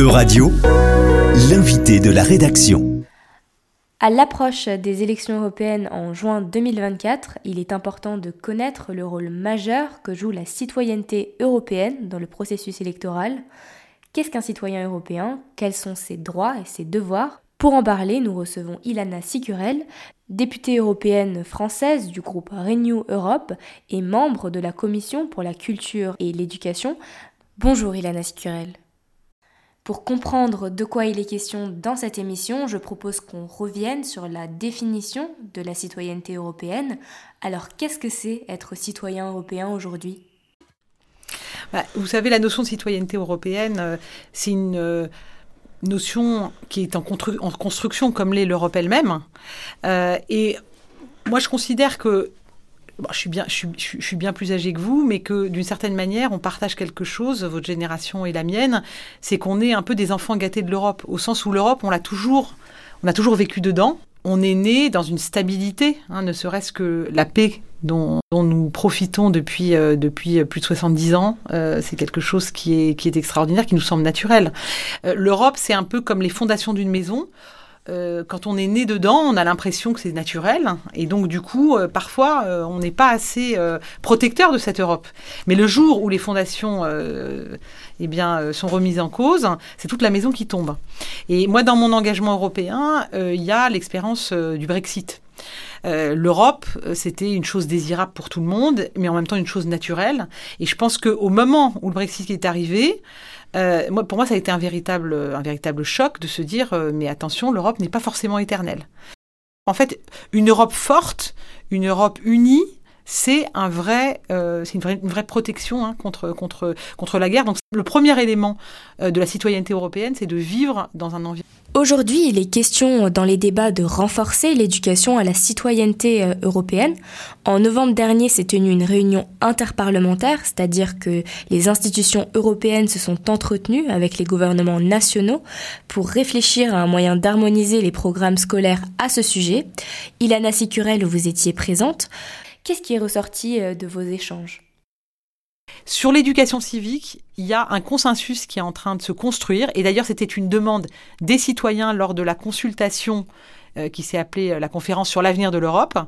E-Radio, l'invité de la rédaction. À l'approche des élections européennes en juin 2024, il est important de connaître le rôle majeur que joue la citoyenneté européenne dans le processus électoral. Qu'est-ce qu'un citoyen européen? Quels sont ses droits et ses devoirs? Pour en parler, nous recevons Ilana Sicurel, députée européenne française du groupe Renew Europe et membre de la Commission pour la culture et l'éducation. Bonjour Ilana Sicurel. Pour comprendre de quoi il est question dans cette émission, je propose qu'on revienne sur la définition de la citoyenneté européenne. Alors qu'est-ce que c'est être citoyen européen aujourd'hui? Bah, Vous savez, la notion de citoyenneté européenne, euh, c'est une euh, notion qui est en, construction comme l'est l'Europe elle-même. Euh, et moi, je considère que je, suis bien, plus âgé que vous, mais que d'une certaine manière, on partage quelque chose, votre génération et la mienne, c'est qu'on est un peu des enfants gâtés de l'Europe, au sens où l'Europe, on l'a toujours, on a toujours vécu dedans. On est né dans une stabilité, hein, ne serait-ce que la paix dont, nous profitons depuis, euh, plus de 70 ans. Euh, c'est quelque chose qui est, qui est extraordinaire, qui nous semble naturel. Euh, L'Europe, c'est un peu comme les fondations d'une maison. Euh, quand on est né dedans, on a l'impression que c'est naturel. Et donc, du coup, euh, parfois, euh, on n'est pas assez protecteur de cette Europe. Mais le jour où les fondations eh bien, sont remises en cause, c'est toute la maison qui tombe. Et moi, dans mon engagement européen, il y a l'expérience du Brexit. L'Europe, c'était une chose désirable pour tout le monde, mais en même temps une chose naturelle. Et je pense qu'au moment où le Brexit est arrivé, euh, moi, pour moi, ça a été un véritable, un véritable choc de se dire, euh, mais attention, l'Europe n'est pas forcément éternelle. En fait, une Europe forte, une Europe unie, c'est un vrai, euh, c'est une vraie, une vraie protection hein, contre, contre, contre la guerre. Donc, le premier élément de la citoyenneté européenne, c'est de vivre dans un environnement Aujourd'hui, il est question dans les débats de renforcer l'éducation à la citoyenneté euh, européenne. En novembre dernier s'est tenue une réunion interparlementaire, c'est-à-dire que les institutions européennes se sont entretenues avec les gouvernements nationaux pour réfléchir à un moyen d'harmoniser les programmes scolaires à ce sujet. Ilana Sicurel, vous étiez présente. Qu'est-ce qui est ressorti euh, de vos échanges? Sur l'éducation civique, il y a un consensus qui est en train de se construire. Et d'ailleurs, c'était une demande des citoyens lors de la consultation euh, qui s'est appelée euh, la conférence sur l'avenir de l'Europe.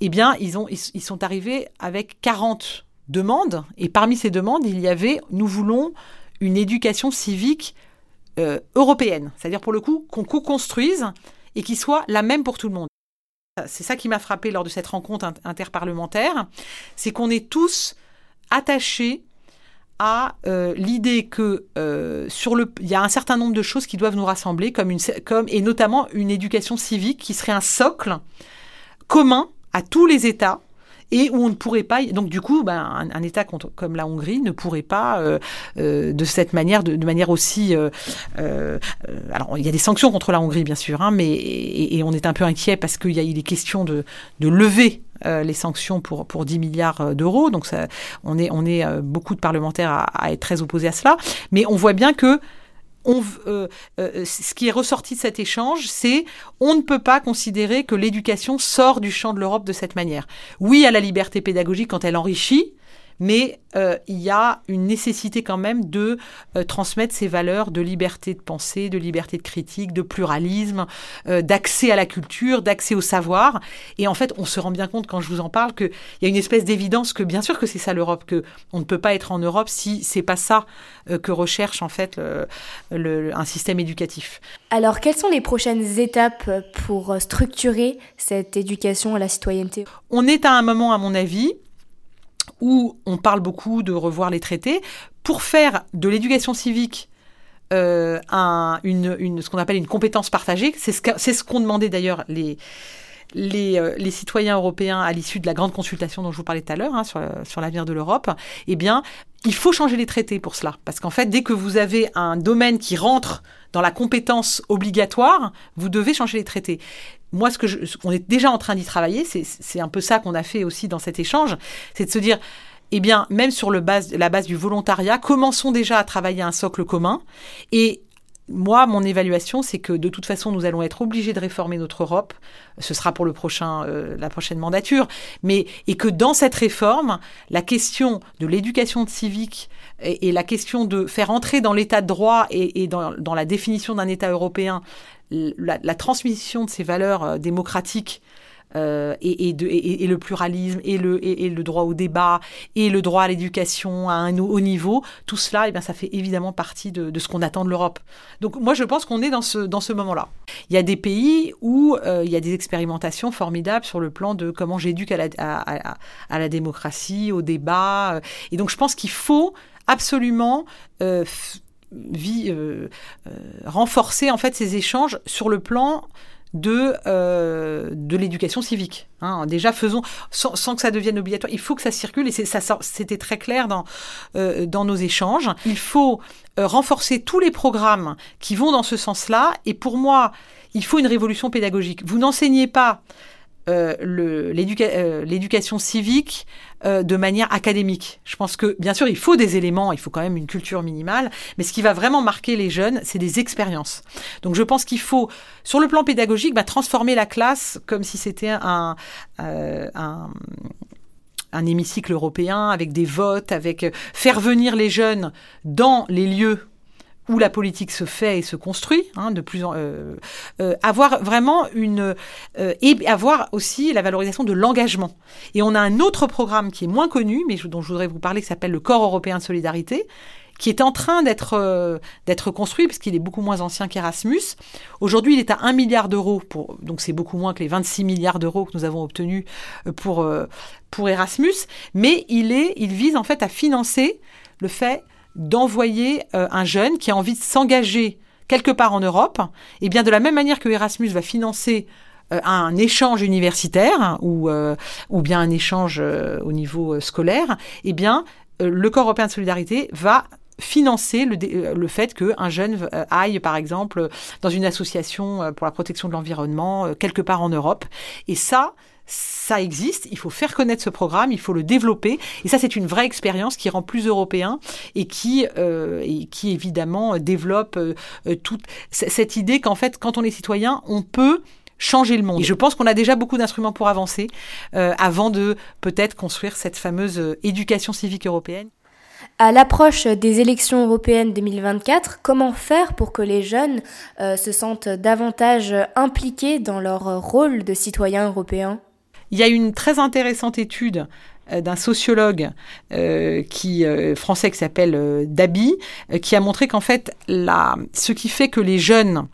Eh bien, ils, ont, ils, sont arrivés avec 40 demandes. Et parmi ces demandes, il y avait nous voulons une éducation civique européenne. C'est-à-dire, pour le coup, qu'on co-construise et qui soit la même pour tout le monde. C'est ça qui m'a frappé lors de cette rencontre interparlementaire, c'est qu'on est tous attaché à euh, l'idée que euh, sur le il y a un certain nombre de choses qui doivent nous rassembler comme une comme et notamment une éducation civique qui serait un socle commun à tous les États et où on ne pourrait pas donc du coup ben, un, État comme la Hongrie ne pourrait pas euh, de cette manière de, manière aussi alors il y a des sanctions contre la Hongrie bien sûr hein, mais et, on est un peu inquiet parce qu'il est question de lever euh, les sanctions pour, pour 10 milliards euh, d'euros. Donc on est, on est euh, beaucoup de parlementaires à, être très opposés à cela. Mais on voit bien que on, ce qui est ressorti de cet échange, c'est on ne peut pas considérer que l'éducation sort du champ de l'Europe de cette manière. Oui à la liberté pédagogique quand elle enrichit, mais euh, il y a une nécessité quand même de euh, transmettre ces valeurs de liberté de pensée, de liberté de critique, de pluralisme, euh, d'accès à la culture, d'accès au savoir. Et en fait, on se rend bien compte quand je vous en parle qu'il y a une espèce d'évidence que bien sûr que c'est ça l'Europe, que on ne peut pas être en Europe si c'est pas ça que recherche en fait un système éducatif. Alors, quelles sont les prochaines étapes pour structurer cette éducation à la citoyenneté? On est à un moment, à mon avis, où on parle beaucoup de revoir les traités, pour faire de l'éducation civique euh, une, ce qu'on appelle une compétence partagée. C'est ce qu'ont demandé d'ailleurs les, euh, les, citoyens européens à l'issue de la grande consultation dont je vous parlais tout à l'heure hein, sur, sur l'avenir de l'Europe. Eh bien, il faut changer les traités pour cela. Parce qu'en fait, dès que vous avez un domaine qui rentre dans la compétence obligatoire, vous devez changer les traités moi, ce que je, on est déjà en train d'y travailler, c'est un peu ça qu'on a fait aussi dans cet échange, c'est de se dire, eh bien, même sur le base, la base du volontariat, commençons déjà à travailler un socle commun. Et moi, mon évaluation, c'est que de toute façon, nous allons être obligés de réformer notre Europe. Ce sera pour le prochain, euh, la prochaine mandature. Mais et que dans cette réforme, la question de l'éducation civique et, la question de faire entrer dans l'état de droit et, dans, la définition d'un État européen la, transmission de ces valeurs démocratiques euh, et, le pluralisme et le, droit au débat et le droit à l'éducation à un haut niveau, tout cela, eh bien, ça fait évidemment partie de, ce qu'on attend de l'Europe. Donc moi, je pense qu'on est dans ce, dans ce moment-là. Il y a des pays où euh, il y a des expérimentations formidables sur le plan de comment j'éduque à la, démocratie, au débat. Euh. Et donc je pense qu'il faut absolument... Vie, renforcer en fait ces échanges sur le plan de, euh, de l'éducation civique. Hein. Déjà, faisons, sans, que ça devienne obligatoire, il faut que ça circule, et c'était très clair dans, euh, dans nos échanges. Il faut euh, renforcer tous les programmes qui vont dans ce sens-là, et pour moi, il faut une révolution pédagogique. Vous n'enseignez pas euh, l'éducation civique euh, de manière académique. Je pense que, bien sûr, il faut des éléments, il faut quand même une culture minimale, mais ce qui va vraiment marquer les jeunes, c'est des expériences. Donc je pense qu'il faut, sur le plan pédagogique, bah, transformer la classe comme si c'était euh, un un hémicycle européen avec des votes, avec faire venir les jeunes dans les lieux où la politique se fait et se construit, hein, de plus en euh, euh, avoir vraiment une euh, et avoir aussi la valorisation de l'engagement. Et on a un autre programme qui est moins connu, mais dont je voudrais vous parler, qui s'appelle le Corps européen de solidarité, qui est en train d'être d'être construit puisqu'il est beaucoup moins ancien qu'Erasmus. Aujourd'hui, il est à 1 milliard d'euros pour donc c'est beaucoup moins que les 26 milliards d'euros que nous avons obtenus pour pour Erasmus, mais il est il vise en fait à financer le fait d'envoyer euh, un jeune qui a envie de s'engager quelque part en Europe, et bien de la même manière que Erasmus va financer euh, un échange universitaire hein, ou, euh, ou bien un échange au niveau scolaire, et bien le Corps européen de solidarité va financer le, le fait qu'un jeune aille, par exemple, dans une association pour la protection de l'environnement quelque part en Europe. Et ça, ça existe, il faut faire connaître ce programme, il faut le développer. Et ça, c'est une vraie expérience qui rend plus européen et qui, euh, et qui évidemment développe euh, toute cette idée qu'en fait, quand on est citoyen, on peut changer le monde. Et je pense qu'on a déjà beaucoup d'instruments pour avancer euh, avant de peut-être construire cette fameuse éducation civique européenne. À l'approche des élections européennes 2024, comment faire pour que les jeunes se sentent davantage impliqués dans leur rôle de citoyens européens? Il y a une très intéressante étude euh, d'un sociologue euh, qui euh, français qui s'appelle Dabi, qui a montré qu'en fait, ce qui fait que les jeunes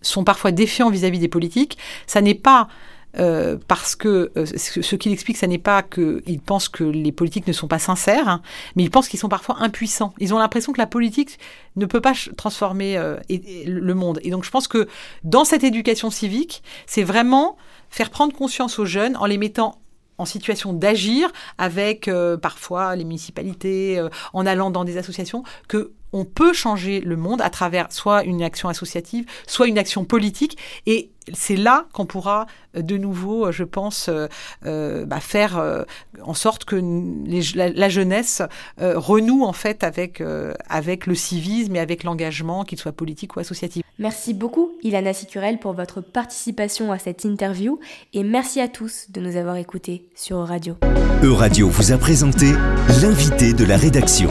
sont parfois défiants vis-à-vis des politiques, ça n'est pas parce que ce qu'il explique, ça n'est pas qu'ils pensent que les politiques ne sont pas sincères, hein, mais ils pensent qu'ils sont parfois impuissants. Ils ont l'impression que la politique ne peut pas transformer le monde. Et donc je pense que dans cette éducation civique, c'est vraiment faire prendre conscience aux jeunes en les mettant en situation d'agir avec euh, parfois les municipalités, euh, en allant dans des associations, que on peut changer le monde à travers soit une action associative, soit une action politique. Et c'est là qu'on pourra euh, de nouveau, je pense, bah, faire en sorte que la, jeunesse renoue en fait avec, avec le civisme et avec l'engagement, qu'il soit politique ou associatif. Merci beaucoup, Ilana Sicurel, pour votre participation à cette interview et merci à tous de nous avoir écoutés sur Euradio. Euradio vous a présenté l'invité de la rédaction.